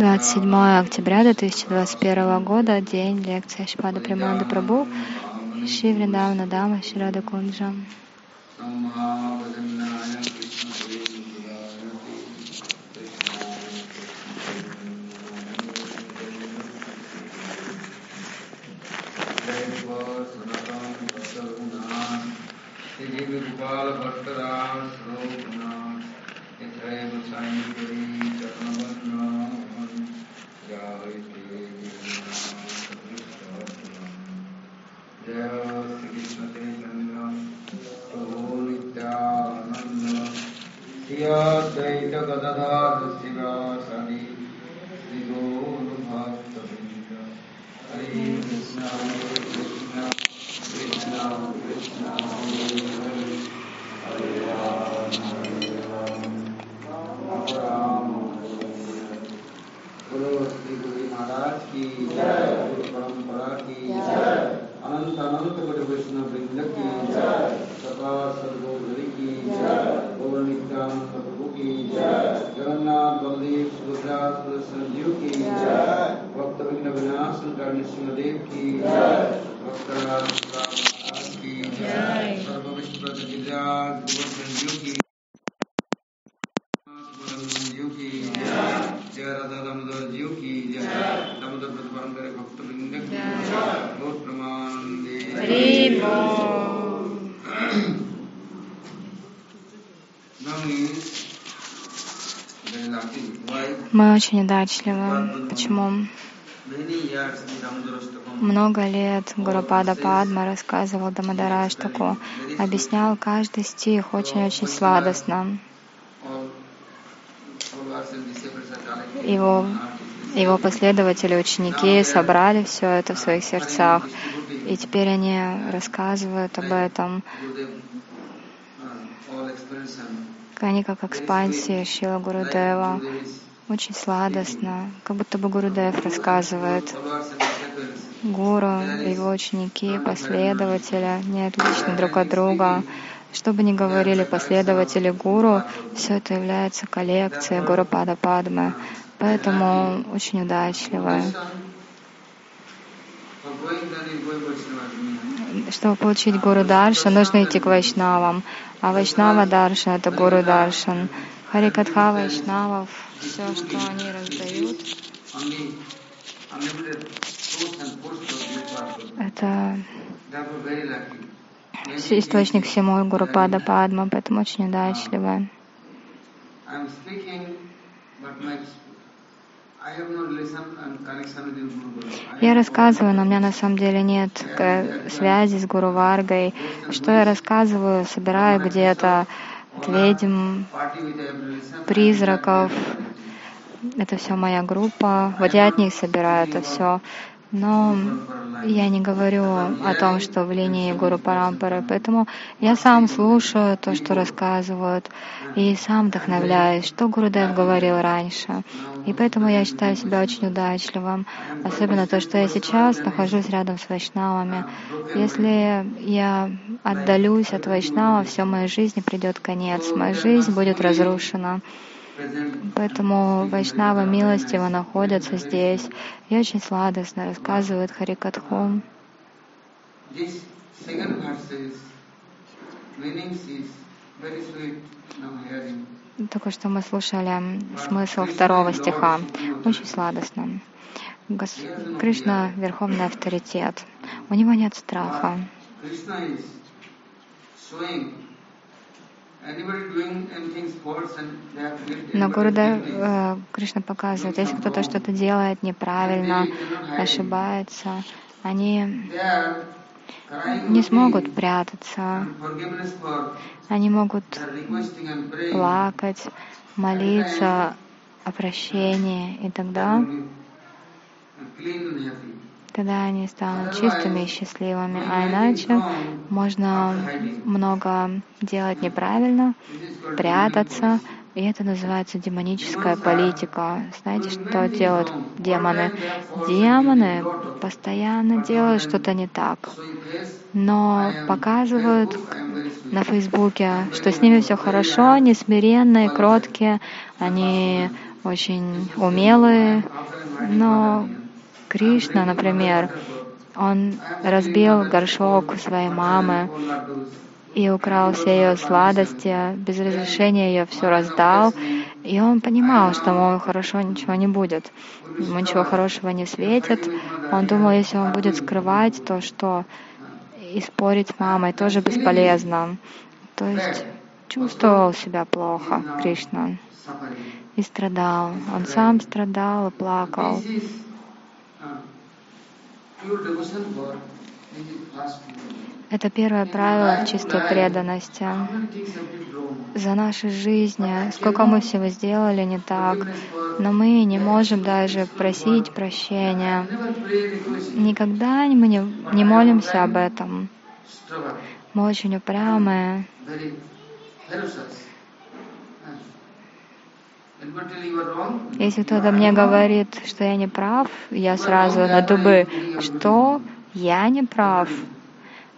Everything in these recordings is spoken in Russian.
27 октября 2021 года, день лекции Шпада Приманда Прабу, Шри Вриндавна Дама, Ширада Кунджа. Gopal Bhattara Sropunath Ithai Gosai Gari Shri गुरु महाराज की परंपरा की अनंत अनंत बड़े वैष्णव वृंद की सदा सदगोरी की गौर प्रभु की जगन्नाथ बलदेव सुभद्रा संजीव की भक्त विघ्न विनाश कर्ण सिंहदेव की भक्त की सर्वविश्व संजीव की Мы очень удачливы. Почему? Много лет Гурупада Падма рассказывал Дамадараштаку, объяснял каждый стих очень-очень сладостно. Его, его последователи, ученики собрали все это в своих сердцах, и теперь они рассказывают об этом. Они как экспансии Шила Гурудева. Очень сладостно, как будто бы Гурудев рассказывает. Гуру, его ученики, последователи, они отличны друг от друга. Что бы ни говорили последователи гуру, все это является коллекцией Гуру Пада Падмы. Поэтому очень Vaishnava. Чтобы получить Гуру Дарша, нужно идти к Вайшнавам. А Вайшнава Дарша — это Гуру Даршан. Харикатха Вайшнавов, все, что они раздают, это источник всему Гуру Падма, поэтому очень. I Я рассказываю, но у меня на самом деле нет э, связи с Гуру Варгой. Что я рассказываю, собираю где-то ведьм, призраков. Это все моя группа. Вот я от них собираю это все. Но я не говорю о том, что в линии Гуру Парампары. Поэтому я сам слушаю то, что рассказывают, и сам вдохновляюсь, что Гурудев говорил раньше. И поэтому я считаю себя очень удачливым. Особенно то, что я сейчас нахожусь рядом с вайшнавами. Если я отдалюсь от вайшнава, все моей жизни придет конец. Моя жизнь будет разрушена. Поэтому вайшнавы милостиво находятся здесь и очень сладостно рассказывают Харикатху. Только что мы слушали смысл второго стиха. Очень сладостно. Гос- Кришна — верховный авторитет. У него нет страха. Krishna Но guilty. э, Кришна показывает, если кто-то что-то делает неправильно, ошибается, они не смогут прятаться, они могут плакать, молиться о прощении, и тогда, Тогда они станут чистыми и счастливыми. А иначе можно много делать неправильно, прятаться, и это называется демоническая политика. Знаете, что делают демоны? Демоны постоянно делают что-то не так, но показывают на Фейсбуке, что с ними все хорошо, они смиренные, кроткие, они очень умелые, но Кришна, например, он разбил горшок своей мамы и украл все ее сладости, без разрешения ее все раздал. И он понимал, что ему хорошо ничего не будет, ему ничего хорошего не светит. Он думал, если он будет скрывать то, что и спорить с мамой тоже бесполезно. То есть чувствовал себя плохо Кришна и страдал. Он сам страдал и плакал. Это первое правило чистой преданности. За наши жизни, сколько мы всего сделали не так, но мы не можем даже просить прощения. Никогда мы не, не молимся об этом. Мы очень упрямые. Если кто-то мне говорит, что я не прав, я сразу на дубы, что? Я не прав.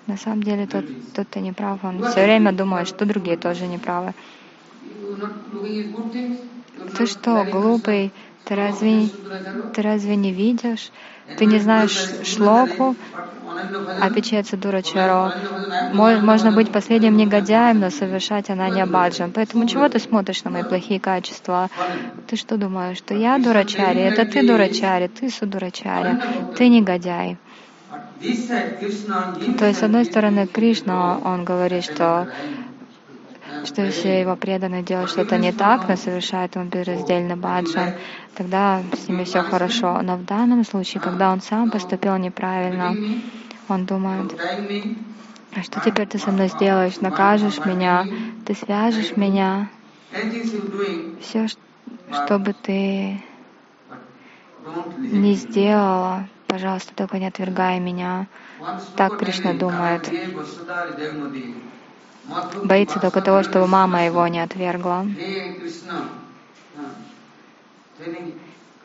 На самом деле тот, тот кто не прав, он все время думает, что другие тоже не правы. Ты что, глупый? Ты разве, ты разве не видишь? Ты не знаешь шлоку, Апичеца Дурачаро. Можно быть последним негодяем, но совершать она не баджан. Поэтому чего ты смотришь на мои плохие качества? Ты что думаешь, что я дурачари? Это ты дурачари, ты судурачари, ты негодяй. То есть, с одной стороны, Кришна, он говорит, что что если его преданный делает что-то не так, но совершает ему безраздельный баджан, тогда с ними все хорошо. Но в данном случае, когда он сам поступил неправильно, он думает, а что теперь ты со мной сделаешь? Накажешь меня? Ты свяжешь меня? Все, что бы ты не сделала, пожалуйста, только не отвергай меня. Так Кришна думает боится только того, чтобы мама его не отвергла.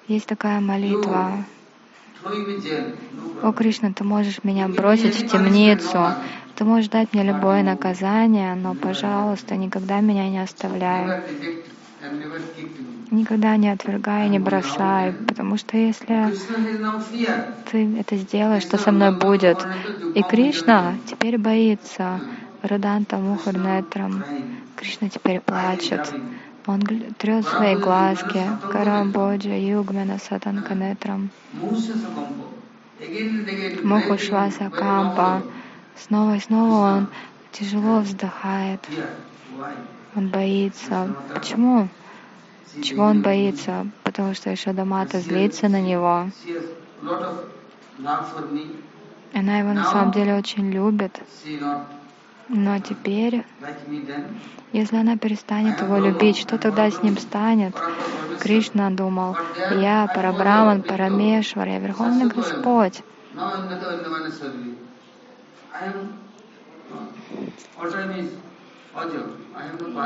Есть такая молитва. О Кришна, ты можешь меня бросить в темницу, ты можешь дать мне любое наказание, но, пожалуйста, никогда меня не оставляй. Никогда не отвергай, не бросай, потому что если ты это сделаешь, что со мной будет? И Кришна теперь боится, Раданта Мухарнетрам. Кришна теперь плачет. Он трет свои глазки. Карамбоджа Югмена Сатанканетрам. Мухушваса Кампа. Снова и снова он тяжело вздыхает. Он боится. Почему? Чего он боится? Потому что Ишадамата злится на него. Она его на самом деле очень любит. Но теперь, если она перестанет его любить, что тогда с ним станет? Кришна думал, я Парабраман, Парамешвар, я Верховный Господь.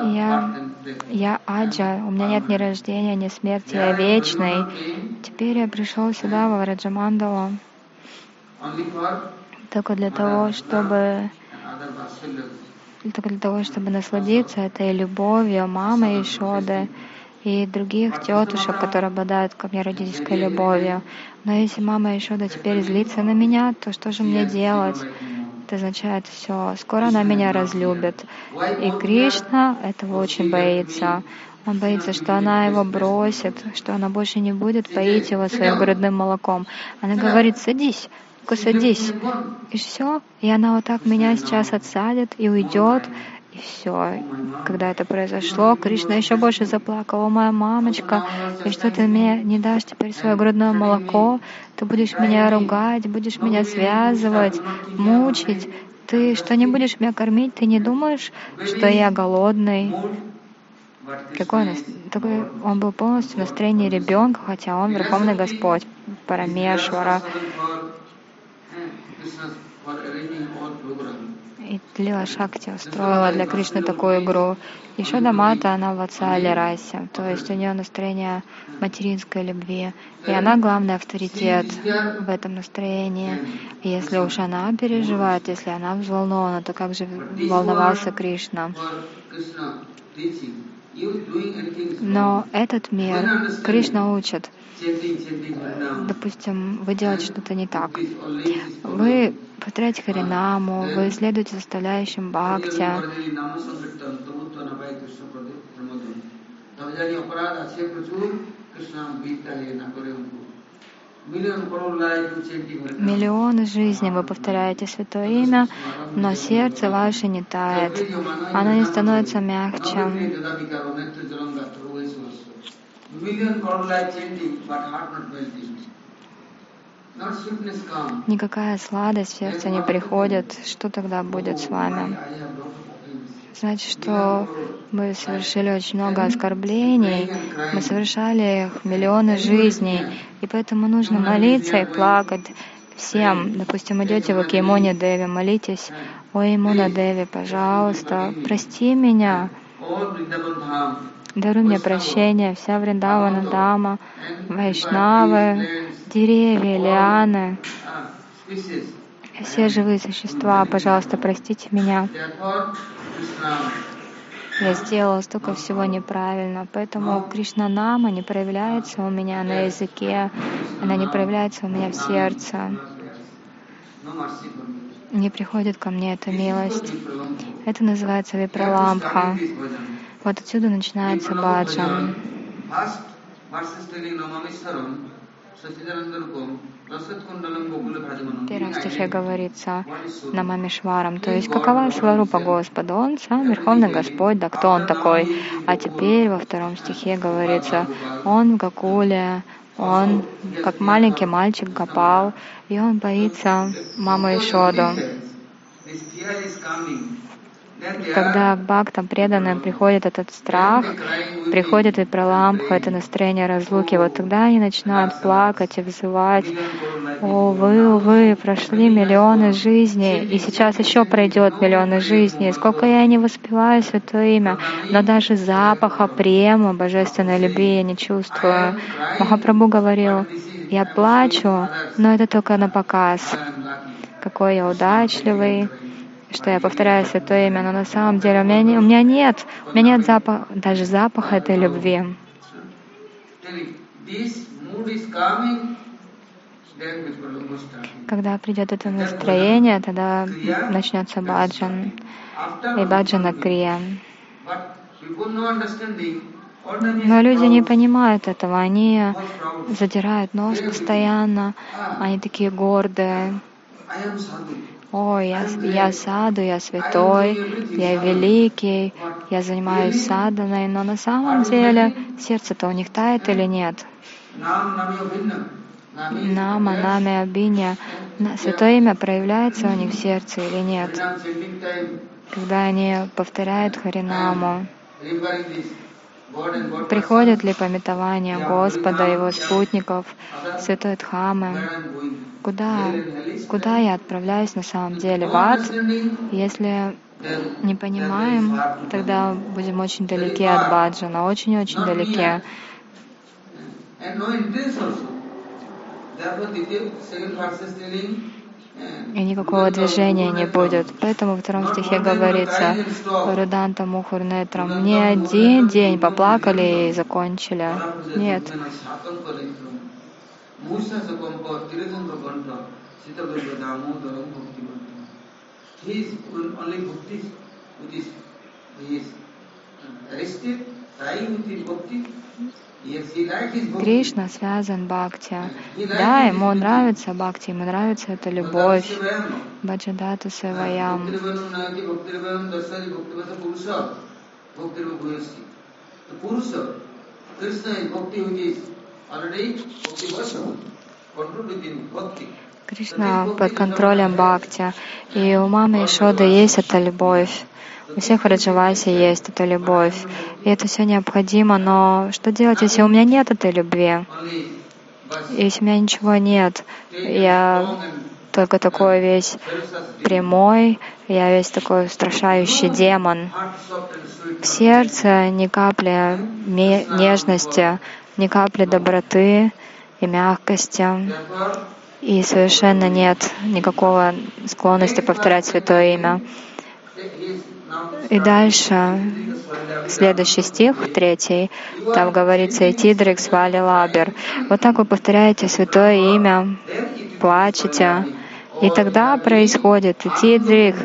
Я, я Аджа, у меня нет ни рождения, ни смерти, я вечный. Теперь я пришел сюда, во Враджамандалу, только для того, чтобы только для того, чтобы насладиться этой любовью мамы Ишоды и других тетушек, которые обладают ко мне родительской любовью. Но если мама Ишода теперь злится на меня, то что же мне делать? Это означает все, скоро она меня разлюбит. И Кришна этого очень боится. Он боится, что она его бросит, что она больше не будет поить его своим грудным молоком. Она говорит, садись, только садись. И все. И она вот так меня сейчас отсадит и уйдет. И все. Когда это произошло, Кришна еще больше заплакал. О, моя мамочка, и что ты мне не дашь теперь свое грудное молоко? Ты будешь меня ругать, будешь меня связывать, мучить. Ты что, не будешь меня кормить? Ты не думаешь, что я голодный? Какой он, такой, он был полностью в настроении ребенка, хотя он Верховный Господь, Парамешвара. И Лила Шакти устроила для Кришны такую игру. Еще Дамата, она в отца расе, то есть у нее настроение материнской любви. И она главный авторитет в этом настроении. Если уж она переживает, если она взволнована, то как же волновался Кришна? Но этот мир, Кришна учит, допустим, вы делаете что-то не так. Вы повторяете Харинаму, вы следуете составляющим Бхакти, নাম Миллионы жизней вы повторяете Святое Имя, но сердце ваше не тает. Оно не становится мягче. Никакая сладость в сердце не приходит. Что тогда будет с вами? Значит, что мы совершили очень много оскорблений, мы совершали их миллионы жизней, и поэтому нужно молиться и плакать всем. Допустим, идете вы к Емоне Деви, молитесь, «Ой, Емона Деви, пожалуйста, прости меня, даруй мне прощение, вся Вриндавана Дама, Вайшнавы, деревья, лианы, species. все живые существа, пожалуйста, простите меня». Я сделала столько всего неправильно, поэтому Кришна Нама не проявляется у меня на языке, она не проявляется у меня в сердце. Не приходит ко мне эта милость. Это называется випраламбха. Вот отсюда начинается баджан. В первом стихе говорится Намамишварам, то есть какова Сварупа Господа? Он сам Верховный Господь, да кто он такой? А теперь во втором стихе говорится, он в Гакуле, он как маленький мальчик Гапал, и он боится мамы Ишоду. Когда бхактам преданным приходит этот страх, приходит и праламбха, это настроение разлуки, вот тогда они начинают плакать и взывать, О, вы, увы, прошли миллионы жизней, и сейчас еще пройдет миллионы жизней. Сколько я не воспеваю Святое Имя, но даже запаха према, божественной любви я не чувствую. Махапрабху говорил, я плачу, но это только на показ. Какой я удачливый, что я повторяю Святое Имя, но на самом деле у меня, не- у меня нет, у меня нет запаха, даже запаха этой любви. Когда придет это настроение, тогда начнется баджан и баджана крия. Но люди не понимают этого, они задирают нос постоянно, они такие гордые. Ой, я, я саду, я святой, я великий, я занимаюсь саданой, но на самом деле сердце-то у них тает или нет? Нама, нами, абиня. Святое имя проявляется у них в сердце или нет? Когда они повторяют Харинаму, приходит ли пометование Господа, Его спутников, Святой Дхамы? Куда, куда я отправляюсь на самом деле? В ад? Если не понимаем, тогда будем очень далеки от баджана, очень-очень далеки. And no interest also. Therefore, the second verse is telling. И никакого движения не будет. Поэтому во втором стихе говорится, Руданта Мухурнетрам, не один день поплакали и закончили. Нет. He is arrested, trying with his bhakti. Кришна связан бхакти. Да, ему нравится бхакти, ему нравится эта любовь. Баджадату Севаям. Кришна под контролем бхакти. И у мамы Ишоды есть эта любовь. У всех в Раджавасе есть эта любовь. И это все необходимо, но что делать, если у меня нет этой любви? Если у меня ничего нет, я только такой весь прямой, я весь такой устрашающий демон. В сердце ни капли нежности, ни капли доброты и мягкости. И совершенно нет никакого склонности повторять Святое Имя. И дальше, следующий стих, третий, там говорится «Итидрик свали лабер». Вот так вы повторяете святое имя, плачете, и тогда происходит «Итидрик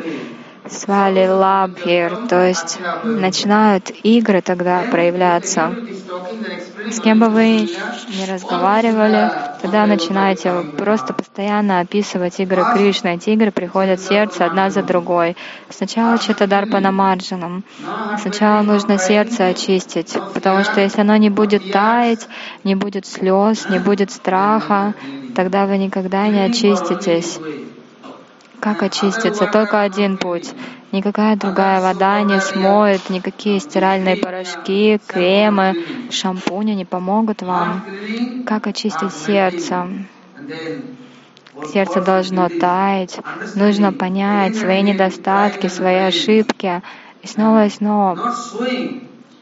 свали лабер», то есть начинают игры тогда проявляться. С кем бы вы ни разговаривали, тогда начинаете просто постоянно описывать игры Кришны. Эти игры приходят в сердце одна за другой. Сначала Читадарпа на марджанам. Сначала нужно сердце очистить, потому что если оно не будет таять, не будет слез, не будет страха, тогда вы никогда не очиститесь. Как очиститься? Только один путь. Никакая другая вода не смоет, никакие стиральные порошки, кремы, шампуни не помогут вам. Как очистить сердце? Сердце должно таять. Нужно понять свои недостатки, свои ошибки. И снова и снова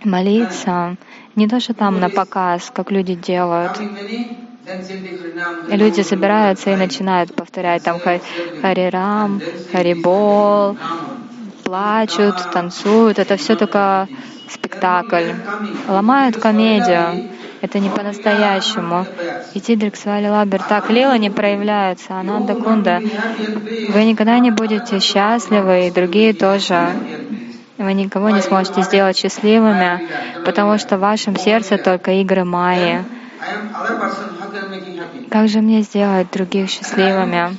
молиться. Не то, что там на показ, как люди делают. Люди собираются и начинают повторять там Харирам, Харибол, плачут, танцуют. Это все только спектакль. Ломают комедию. Это не по-настоящему. И Тидрик Свали Лабер так лила не проявляется. Ананда Кунда. Вы никогда не будете счастливы, и другие тоже. Вы никого не сможете сделать счастливыми, потому что в вашем сердце только игры Майи. Как же мне сделать других счастливыми?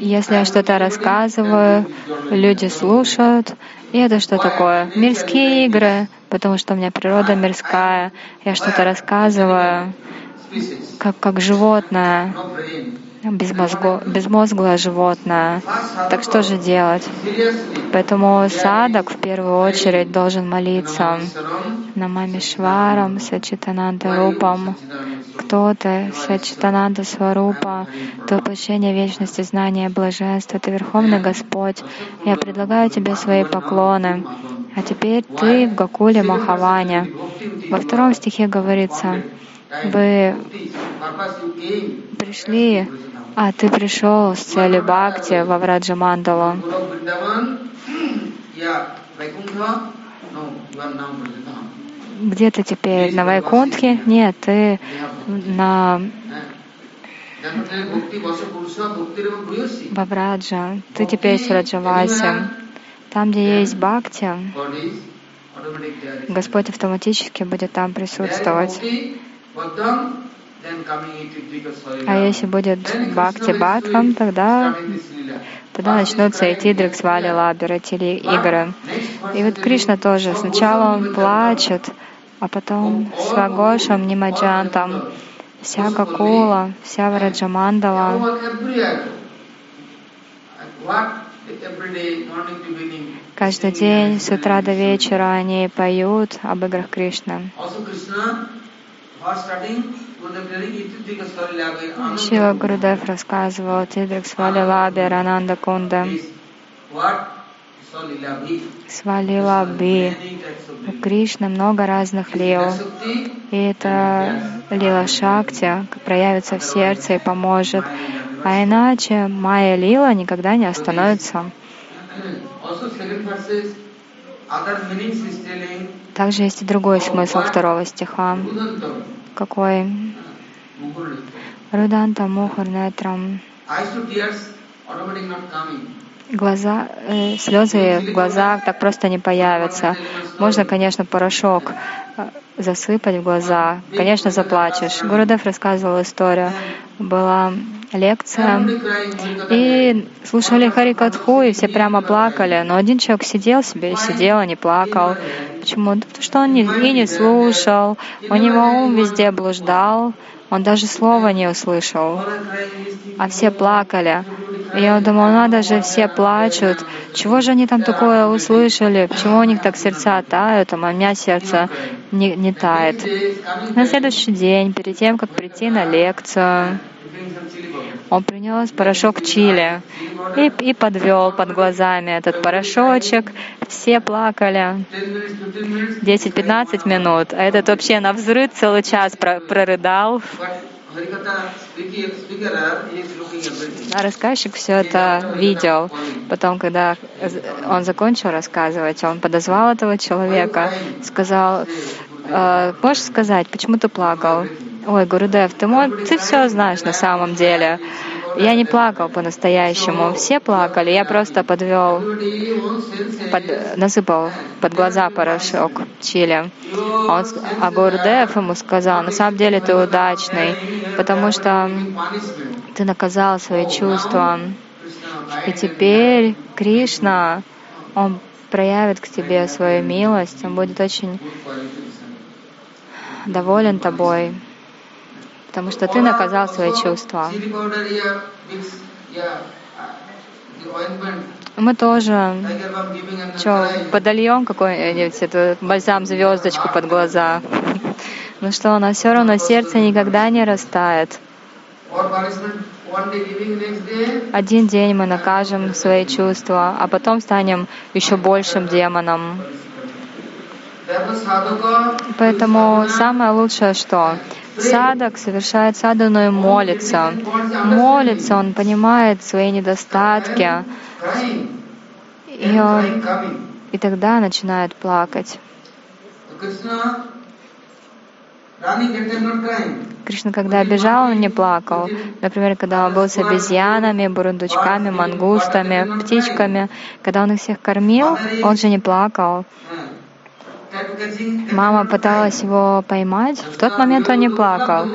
Если я что-то рассказываю, люди слушают, и это что такое? Мирские игры, потому что у меня природа мирская. Я что-то рассказываю, как, как животное безмозго, безмозглое животное. Так что же делать? Поэтому садок в первую очередь должен молиться Намами Шварам, Сачитананда Рупам. Кто ты? Сачитананда Сварупа, то воплощение вечности, знания, блаженства, ты Верховный Господь. Я предлагаю тебе свои поклоны. А теперь ты в Гакуле Махаване. Во втором стихе говорится, вы пришли а ты пришел с целью бхакти во Враджа Мандалу. Где ты теперь? На Вайкунтхе? Нет, ты на Вавраджа. Ты теперь с Раджаваси. Там, где есть бхакти, Господь автоматически будет там присутствовать. А если будет бхакти бхатвам, тогда, тогда начнутся идти дриксвали лабер, эти игры. И вот Кришна тоже. Сначала он плачет, а потом с Вагошем, Нимаджантом, вся Гакула, вся Враджамандала. Каждый день, с утра до вечера они поют об играх Кришны. Шила Гурудев рассказывал Тидрик Свали Лаби Рананда Кунда. Свалила Би. У Кришны много разных лил. И это лила Шакти проявится в сердце и поможет. А иначе Майя Лила никогда не остановится. Также есть и другой смысл второго стиха. Какой? Руданта Мухарнетрам. Глаза, э, слезы в глазах так просто не появятся. Можно, конечно, порошок э, засыпать в глаза. Конечно, заплачешь. Гурудев рассказывал историю. Была лекция, и слушали Харикатху, и все прямо плакали. Но один человек сидел себе и сидел, а не плакал. Почему? Потому что он и не слушал, у него ум везде блуждал, он даже слова не услышал, а все плакали. И я думал, надо же, все плачут. Чего же они там такое услышали? Почему у них так сердца тают, а у меня сердце не, не тает? На следующий день, перед тем, как прийти на лекцию, он принес порошок чили и, и подвел под глазами этот порошочек. Все плакали 10-15 минут, а этот вообще на взрыв целый час прорыдал. А рассказчик все это видел. Потом, когда он закончил рассказывать, он подозвал этого человека, сказал, «Э, можешь сказать, почему ты плакал? Ой, Гурудев, ты, мо- ты все знаешь на самом деле. Я не плакал по-настоящему. Все плакали. Я просто подвел, под, насыпал под глаза порошок чили. Он, с- а Гурдев ему сказал, на самом деле ты удачный, потому что ты наказал свои чувства. И теперь Кришна, Он проявит к тебе свою милость, Он будет очень доволен тобой, потому что ты наказал свои чувства. Мы тоже что, подольем какой-нибудь этот бальзам звездочку под глаза. Ну что, у нас все равно сердце никогда не растает. Один день мы накажем свои чувства, а потом станем еще большим демоном. Поэтому самое лучшее что? Садок совершает садану и молится. Молится, он понимает свои недостатки, и, он, и тогда начинает плакать. Кришна, когда бежал, он не плакал. Например, когда он был с обезьянами, бурундучками, мангустами, птичками, когда он их всех кормил, он же не плакал. Мама пыталась его поймать, в тот момент он не плакал.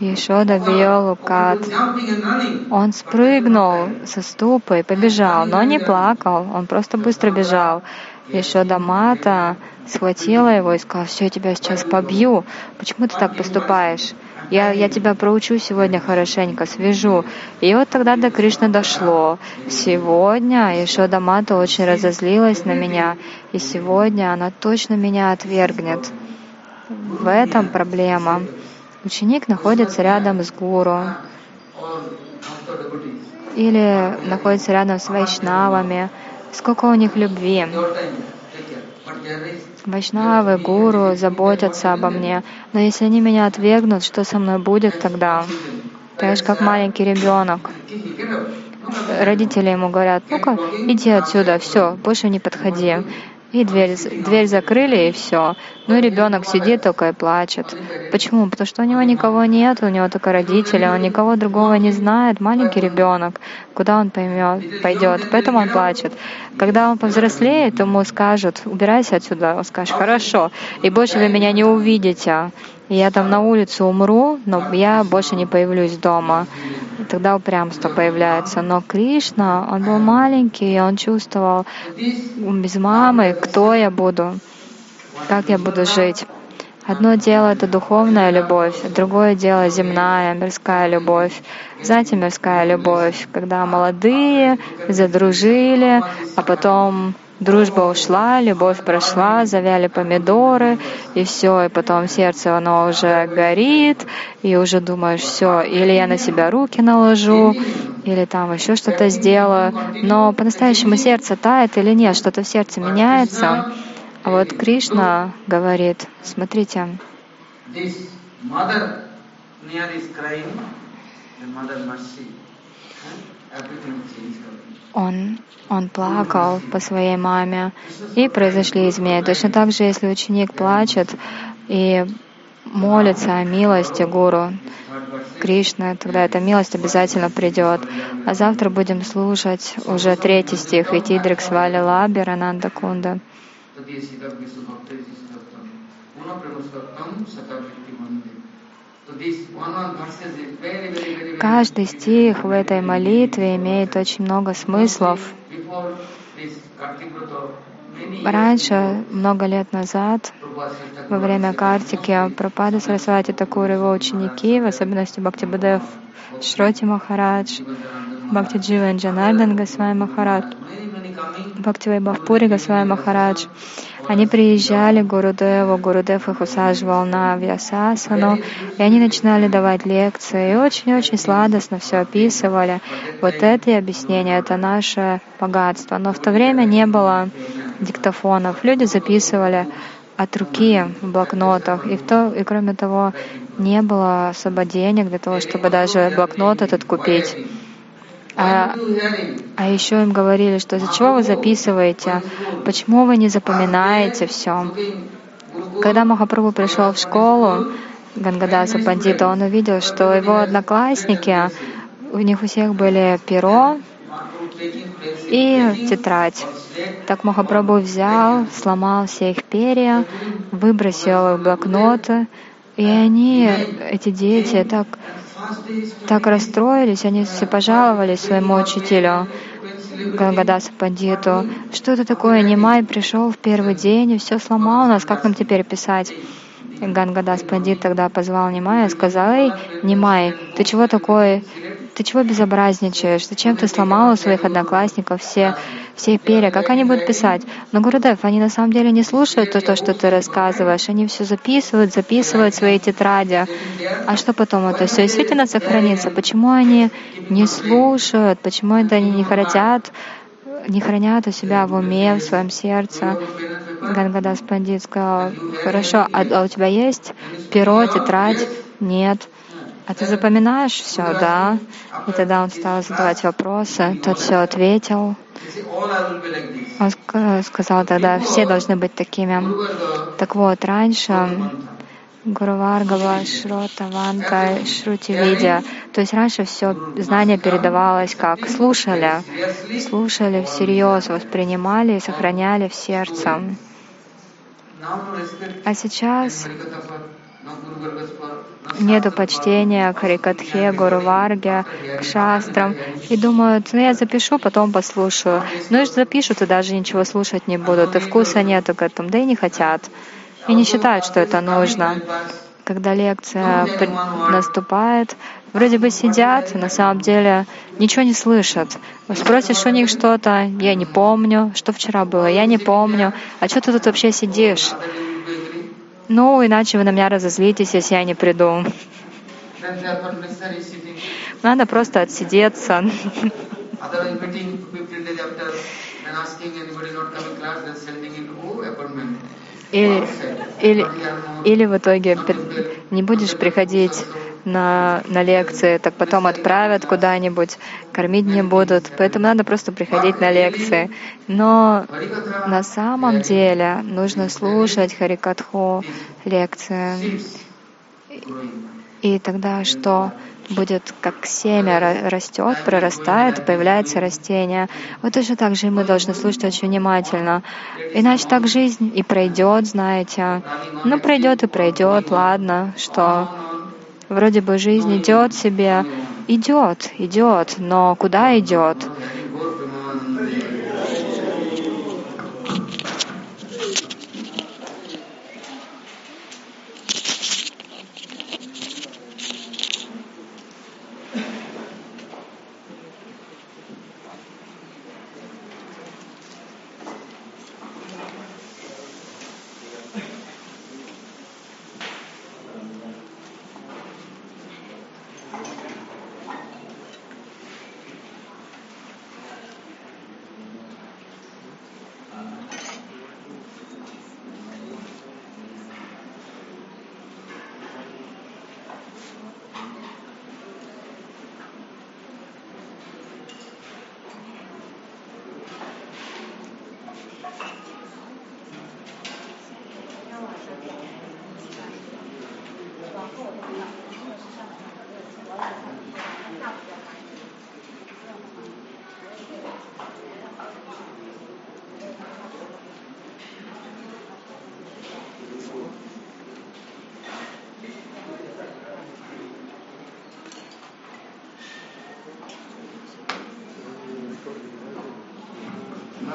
Ешода бил укат. jumping and running. Он спрыгнул со ступа и побежал, но не плакал, он просто быстро бежал. Ешода Мата схватила его и сказала, все, я тебя сейчас побью. Почему ты так поступаешь? Я, я тебя проучу сегодня хорошенько, свяжу. И вот тогда до Кришны дошло. Сегодня Ешода Мата очень разозлилась на меня, и сегодня она точно меня отвергнет. В этом проблема. Ученик находится рядом с гуру или находится рядом с вайшнавами. Сколько у них любви. Вайшнавы, гуру заботятся обо мне. Но если они меня отвергнут, что со мной будет тогда? Так же, как маленький ребенок. Родители ему говорят, ну-ка, иди отсюда, все, больше не подходи. И дверь, дверь закрыли, и все. Ну и ребенок сидит только и плачет. Почему? Потому что у него никого нет, у него только родители, он никого другого не знает, маленький ребенок, куда он поймет, пойдет, поэтому он плачет. Когда он повзрослеет, ему скажут, убирайся отсюда, он скажет, хорошо, и больше вы меня не увидите. Я там на улице умру, но я больше не появлюсь дома. Тогда упрямство появляется. Но Кришна, он был маленький, и он чувствовал, без мамы, кто я буду, как я буду жить. Одно дело — это духовная любовь, другое дело — земная, мирская любовь. Знаете, мирская любовь, когда молодые задружили, а потом дружба ушла, любовь прошла, завяли помидоры, и все, и потом сердце, оно уже горит, и уже думаешь, все, или я на себя руки наложу, или там еще что-то сделаю. Но по-настоящему сердце тает или нет, что-то в сердце меняется. А вот Кришна говорит, смотрите? Everything. Он, он плакал по своей маме, и произошли изменения. Точно так же, если ученик плачет и молится о милости Гуру Кришны, тогда эта милость обязательно придет. А завтра будем слушать уже третий стих Итидрик Свали Лаби Рананда Кунда. Tadesika Каждый стих в этой молитве имеет очень много смыслов. Раньше, много лет назад, во время Картики, Прабхада Сарасвати Такур его ученики, в особенности Бхактибадев Шроти Махарадж, Бхакти Дживан Джанардан Госвами Махарадж, many, many coming. Бхактивай Бхавпури Госвами Махарадж, они приезжали к Гурудеву, Гурудев их усаживал на Вьясасану, и они начинали давать лекции, и очень-очень сладостно все описывали. Вот это и объяснение, это наше богатство. Но в то время не было диктофонов, люди записывали от руки в блокнотах. И, в то, и кроме того, не было особо денег для того, чтобы даже блокнот этот купить. А, а еще им говорили, что из-за чего вы записываете, почему вы не запоминаете все. Когда Махапрабху пришел в школу, Гангадаса Пандита, он увидел, что его одноклассники, у них у всех были перо и тетрадь. Так Махапрабху взял, сломал все их перья, выбросил их в блокноты, и они, эти дети, так, так расстроились, они все пожаловались своему учителю. Ганgadаса Пандиту, что это такое, Нимай пришел в первый день и все сломал нас, как нам теперь писать? Гангадас Пандит тогда позвал Нимая и сказал, «Эй, Нимай, ты чего такой, ты чего безобразничаешь? Зачем ты сломал у своих одноклассников все, все перья? Как они будут писать? Но, Гурудев, они на самом деле не слушают то, то, что ты рассказываешь. Они все записывают, записывают свои тетради. А что потом это все действительно сохранится? Почему они не слушают? Почему это они не хотят не хранят у себя в уме, в своем сердце. Гангадас Пандит сказал, хорошо, а, а у тебя есть перо, тетрадь? Нет. А ты запоминаешь все, да? И тогда он стал задавать вопросы, тот все ответил. Он сказал тогда, все должны быть такими. Так вот, раньше Гуруваргава, Шрота, Ванта, Шрути, Видя. То есть раньше все знание передавалось как слушали, слушали всерьез, воспринимали и сохраняли в сердце. А сейчас нету почтения к Харикатхе, Гуру Варге, к шастрам. И думают, ну я запишу, потом послушаю. Ну и запишут, и даже ничего слушать не будут. И вкуса нету к этому, да и не хотят. И не считают, что это нужно. Когда лекция наступает, вроде бы сидят, на самом деле ничего не слышат. Спросишь у них что-то, я не помню, что вчера было, я не помню. А что ты тут вообще сидишь? Ну, иначе вы на меня разозлитесь, если я не приду. Надо просто отсидеться. Или, или, или в итоге не будешь приходить на, на лекции, так потом отправят куда-нибудь, кормить не будут. Поэтому надо просто приходить на лекции. Но на самом деле нужно слушать Харикатху лекции. И тогда что? Будет как семя растет, прорастает, появляется растение. Вот точно так же мы должны слушать очень внимательно. Иначе так жизнь и пройдет, знаете. Ну, пройдет и пройдет, ладно, что вроде бы жизнь идет себе, идет, идет, но куда идет?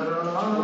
الرحمن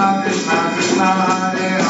Krishna Krishna Krishna Hare